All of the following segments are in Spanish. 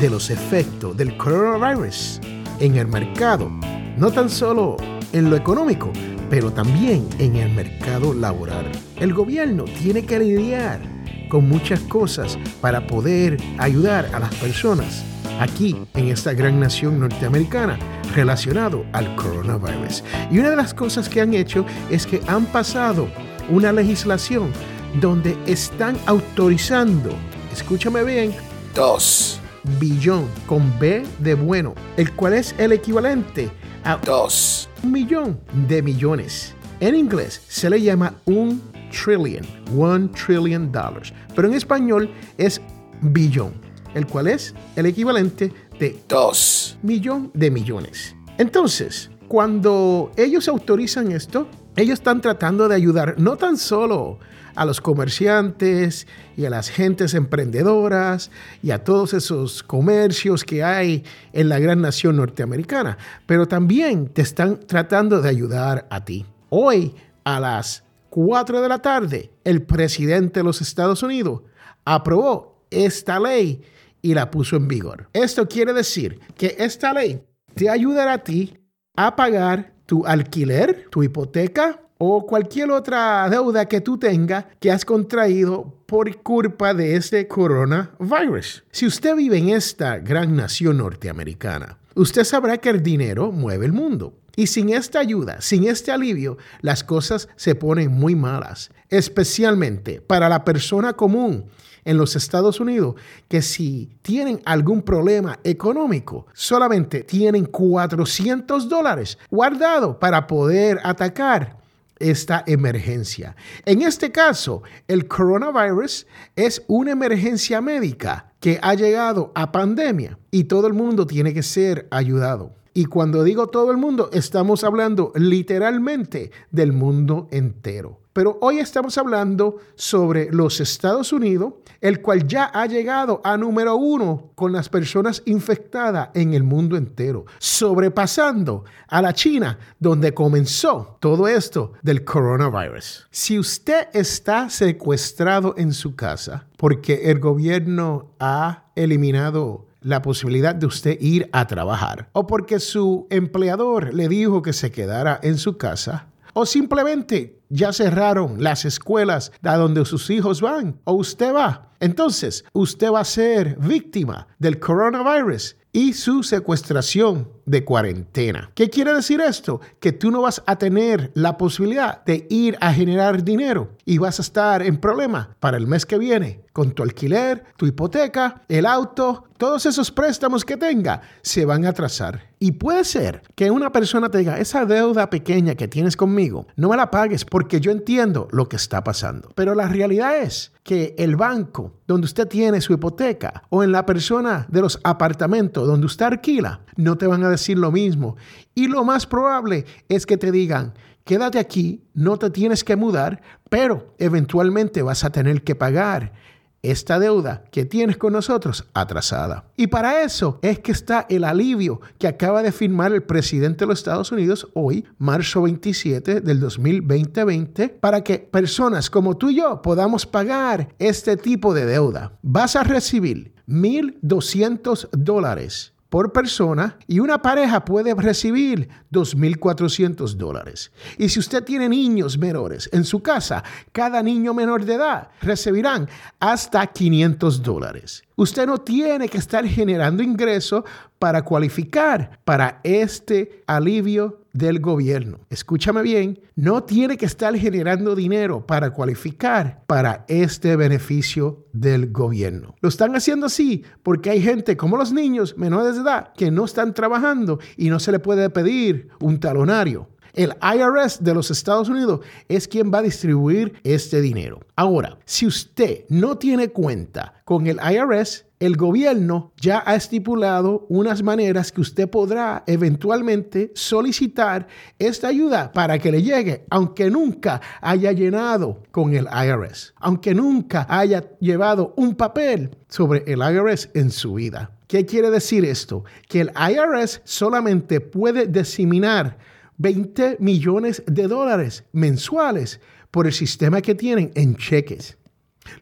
de los efectos del coronavirus en el mercado, no tan solo en lo económico, pero también en el mercado laboral. El gobierno tiene que lidiar con muchas cosas para poder ayudar a las personas aquí en esta gran nación norteamericana relacionado al coronavirus. Y una de las cosas que han hecho es que han pasado una legislación donde están autorizando, escúchame bien, 2 billón con B de bueno, el cual es el equivalente a 2 millón de millones. En inglés se le llama un trillion, one trillion dollars, pero en español es billón, el cual es el equivalente de 2 millón de millones. Entonces, cuando ellos autorizan esto, ellos están tratando de ayudar no tan solo a los comerciantes y a las gentes emprendedoras y a todos esos comercios que hay en la gran nación norteamericana, pero también te están tratando de ayudar a ti. Hoy a las 4 de la tarde, el presidente de los Estados Unidos aprobó esta ley y la puso en vigor. Esto quiere decir que esta ley te ayudará a ti a pagar tu alquiler, tu hipoteca, o cualquier otra deuda que tú tengas que has contraído por culpa de este coronavirus. Si usted vive en esta gran nación norteamericana, usted sabrá que el dinero mueve el mundo. Y sin esta ayuda, sin este alivio, las cosas se ponen muy malas, especialmente para la persona común en los Estados Unidos que si tienen algún problema económico, solamente tienen 400 dólares guardado para poder atacar esta emergencia. En este caso, el coronavirus es una emergencia médica que ha llegado a pandemia y todo el mundo tiene que ser ayudado. Y cuando digo todo el mundo, estamos hablando literalmente del mundo entero. Pero hoy estamos hablando sobre los Estados Unidos, el cual ya ha llegado a número uno con las personas infectadas en el mundo entero, sobrepasando a la China, donde comenzó todo esto del coronavirus. Si usted está secuestrado en su casa porque el gobierno ha eliminado la posibilidad de usted ir a trabajar. O porque su empleador le dijo que se quedara en su casa. O simplemente ya cerraron las escuelas a donde sus hijos van. O usted va. Entonces, usted va a ser víctima del coronavirus y su secuestración de cuarentena. ¿Qué quiere decir esto? Que tú no vas a tener la posibilidad de ir a generar dinero y vas a estar en problema para el mes que viene con tu alquiler, tu hipoteca, el auto, todos esos préstamos que tenga se van a atrasar. Y puede ser que una persona te diga, esa deuda pequeña que tienes conmigo, no me la pagues porque yo entiendo lo que está pasando. Pero la realidad es que el banco donde usted tiene su hipoteca o en la persona de los apartamentos donde usted alquila, no te van a decir lo mismo. Y lo más probable es que te digan, quédate aquí, no te tienes que mudar, pero eventualmente vas a tener que pagar esta deuda que tienes con nosotros atrasada. Y para eso es que está el alivio que acaba de firmar el presidente de los Estados Unidos hoy, marzo 27 del 2020, para que personas como tú y yo podamos pagar este tipo de deuda. Vas a recibir 1.200 dólares por persona y una pareja puede recibir 2.400 dólares. Y si usted tiene niños menores en su casa, cada niño menor de edad recibirán hasta 500 dólares. Usted no tiene que estar generando ingresos para cualificar para este alivio del gobierno. Escúchame bien, no tiene que estar generando dinero para cualificar para este beneficio del gobierno. Lo están haciendo así porque hay gente como los niños menores de edad que no están trabajando y no se le puede pedir un talonario. El IRS de los Estados Unidos es quien va a distribuir este dinero. Ahora, si usted no tiene cuenta con el IRS, el gobierno ya ha estipulado unas maneras que usted podrá eventualmente solicitar esta ayuda para que le llegue, aunque nunca haya llenado con el IRS, aunque nunca haya llevado un papel sobre el IRS en su vida. ¿Qué quiere decir esto? Que el IRS solamente puede diseminar 20 millones de dólares mensuales por el sistema que tienen en cheques.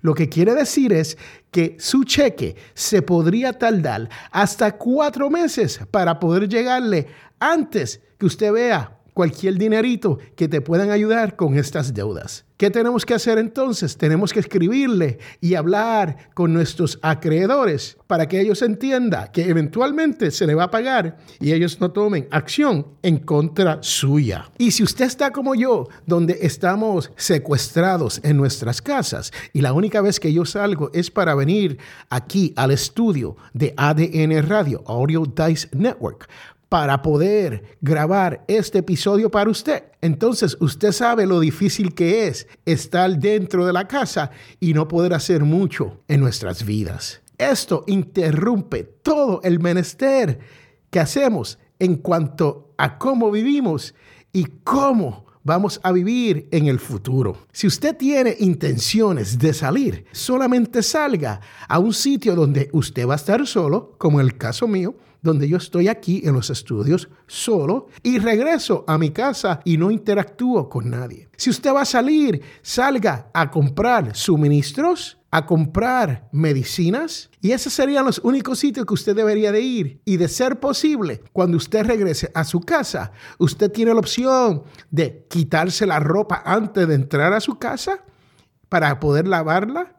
Lo que quiere decir es que su cheque se podría tardar hasta cuatro meses para poder llegarle antes que usted vea cualquier dinerito que te puedan ayudar con estas deudas. ¿Qué tenemos que hacer entonces? Tenemos que escribirle y hablar con nuestros acreedores para que ellos entiendan que eventualmente se le va a pagar y ellos no tomen acción en contra suya. Y si usted está como yo, donde estamos secuestrados en nuestras casas y la única vez que yo salgo es para venir aquí al estudio de ADN Radio, Audio Dice Network, para poder grabar este episodio para usted. Entonces usted sabe lo difícil que es estar dentro de la casa y no poder hacer mucho en nuestras vidas. Esto interrumpe todo el menester que hacemos en cuanto a cómo vivimos y cómo vamos a vivir en el futuro. Si usted tiene intenciones de salir, solamente salga a un sitio donde usted va a estar solo, como el caso mío, donde yo estoy aquí en los estudios solo y regreso a mi casa y no interactúo con nadie. Si usted va a salir, salga a comprar suministros, a comprar medicinas y esos serían los únicos sitios que usted debería de ir. Y de ser posible, cuando usted regrese a su casa, usted tiene la opción de quitarse la ropa antes de entrar a su casa para poder lavarla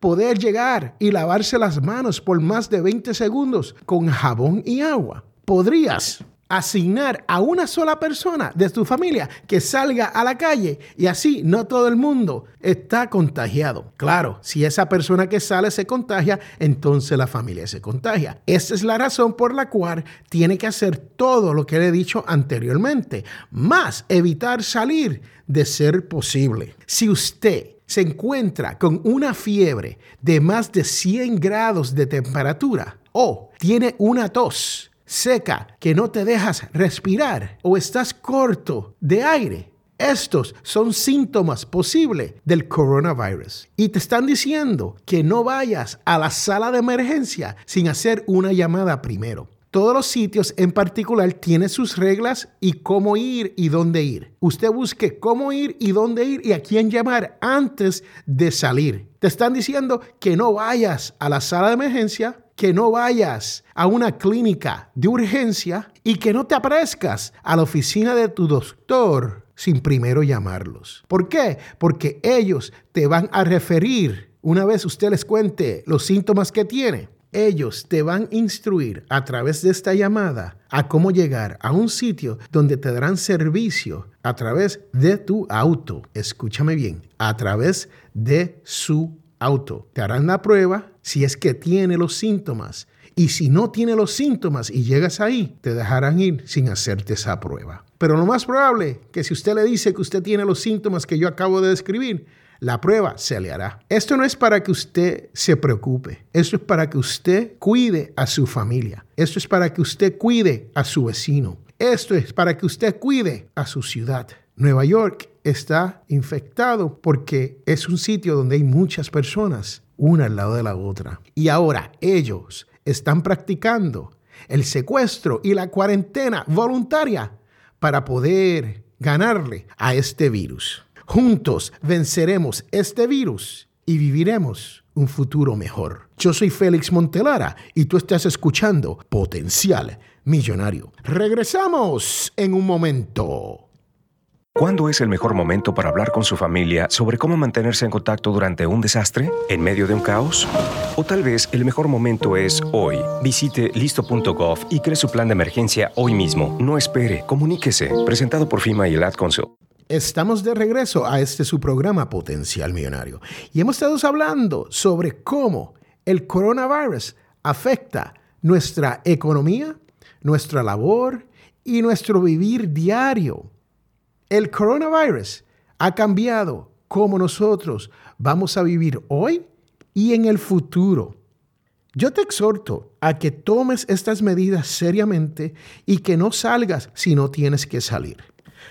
poder llegar y lavarse las manos por más de 20 segundos con jabón y agua. Podrías asignar a una sola persona de tu familia que salga a la calle y así no todo el mundo está contagiado. Claro, si esa persona que sale se contagia, entonces la familia se contagia. Esa es la razón por la cual tiene que hacer todo lo que le he dicho anteriormente, más evitar salir de ser posible. Si usted se encuentra con una fiebre de más de 100 grados de temperatura o tiene una tos seca que no te dejas respirar o estás corto de aire, estos son síntomas posibles del coronavirus. Y te están diciendo que no vayas a la sala de emergencia sin hacer una llamada primero. Todos los sitios en particular tienen sus reglas y cómo ir y dónde ir. Usted busque cómo ir y dónde ir y a quién llamar antes de salir. Te están diciendo que no vayas a la sala de emergencia, que no vayas a una clínica de urgencia y que no te aparezcas a la oficina de tu doctor sin primero llamarlos. ¿Por qué? Porque ellos te van a referir una vez usted les cuente los síntomas que tiene ellos te van a instruir a través de esta llamada a cómo llegar a un sitio donde te darán servicio a través de tu auto. Escúchame bien, a través de su auto. Te harán la prueba si es que tiene los síntomas. Y si no tiene los síntomas y llegas ahí, te dejarán ir sin hacerte esa prueba. Pero lo más probable que si usted le dice que usted tiene los síntomas que yo acabo de describir, la prueba se le hará. Esto no es para que usted se preocupe, esto es para que usted cuide a su familia, esto es para que usted cuide a su vecino, esto es para que usted cuide a su ciudad. Nueva York está infectado porque es un sitio donde hay muchas personas, una al lado de la otra. Y ahora ellos están practicando el secuestro y la cuarentena voluntaria para poder ganarle a este virus. Juntos venceremos este virus y viviremos un futuro mejor. Yo soy Félix Montelara y tú estás escuchando Potencial Millonario. Regresamos en un momento. ¿Cuándo es el mejor momento para hablar con su familia sobre cómo mantenerse en contacto durante un desastre? ¿En medio de un caos? O tal vez el mejor momento es hoy. Visite listo.gov y cree su plan de emergencia hoy mismo. No espere, comuníquese. Presentado por FIMA y el Ad Council. Estamos de regreso a este su programa Potencial Millonario y hemos estado hablando sobre cómo el coronavirus afecta nuestra economía, nuestra labor y nuestro vivir diario. El coronavirus ha cambiado cómo nosotros vamos a vivir hoy y en el futuro. Yo te exhorto a que tomes estas medidas seriamente y que no salgas si no tienes que salir.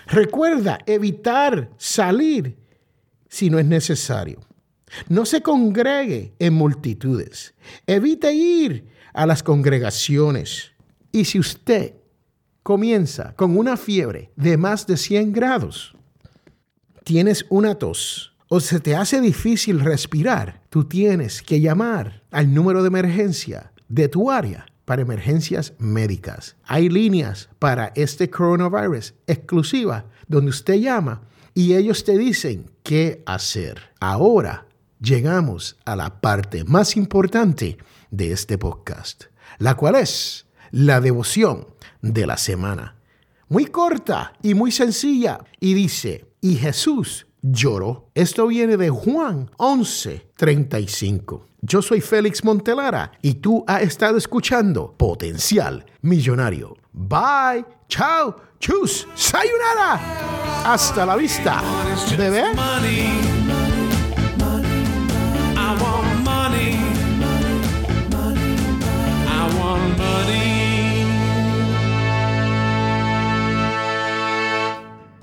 Recuerda evitar salir si no es necesario. No se congregue en multitudes. Evite ir a las congregaciones. Y si usted comienza con una fiebre de más de 100 grados, tienes una tos o se te hace difícil respirar, tú tienes que llamar al número de emergencia de tu área para emergencias médicas. Hay líneas para este coronavirus exclusiva donde usted llama y ellos te dicen qué hacer. Ahora llegamos a la parte más importante de este podcast, la cual es la devoción de la semana. Muy corta y muy sencilla y dice, y Jesús lloró. Esto viene de Juan 11:35. Yo soy Félix Montelara y tú has estado escuchando Potencial Millonario. Bye, chao, chus, sayonara. Hasta la vista, bebé.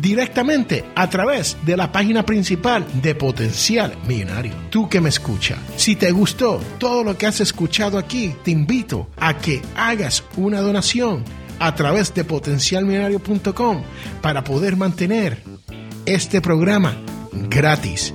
directamente a través de la página principal de Potencial Millonario. Tú que me escucha, si te gustó todo lo que has escuchado aquí, te invito a que hagas una donación a través de potencialmillonario.com para poder mantener este programa gratis,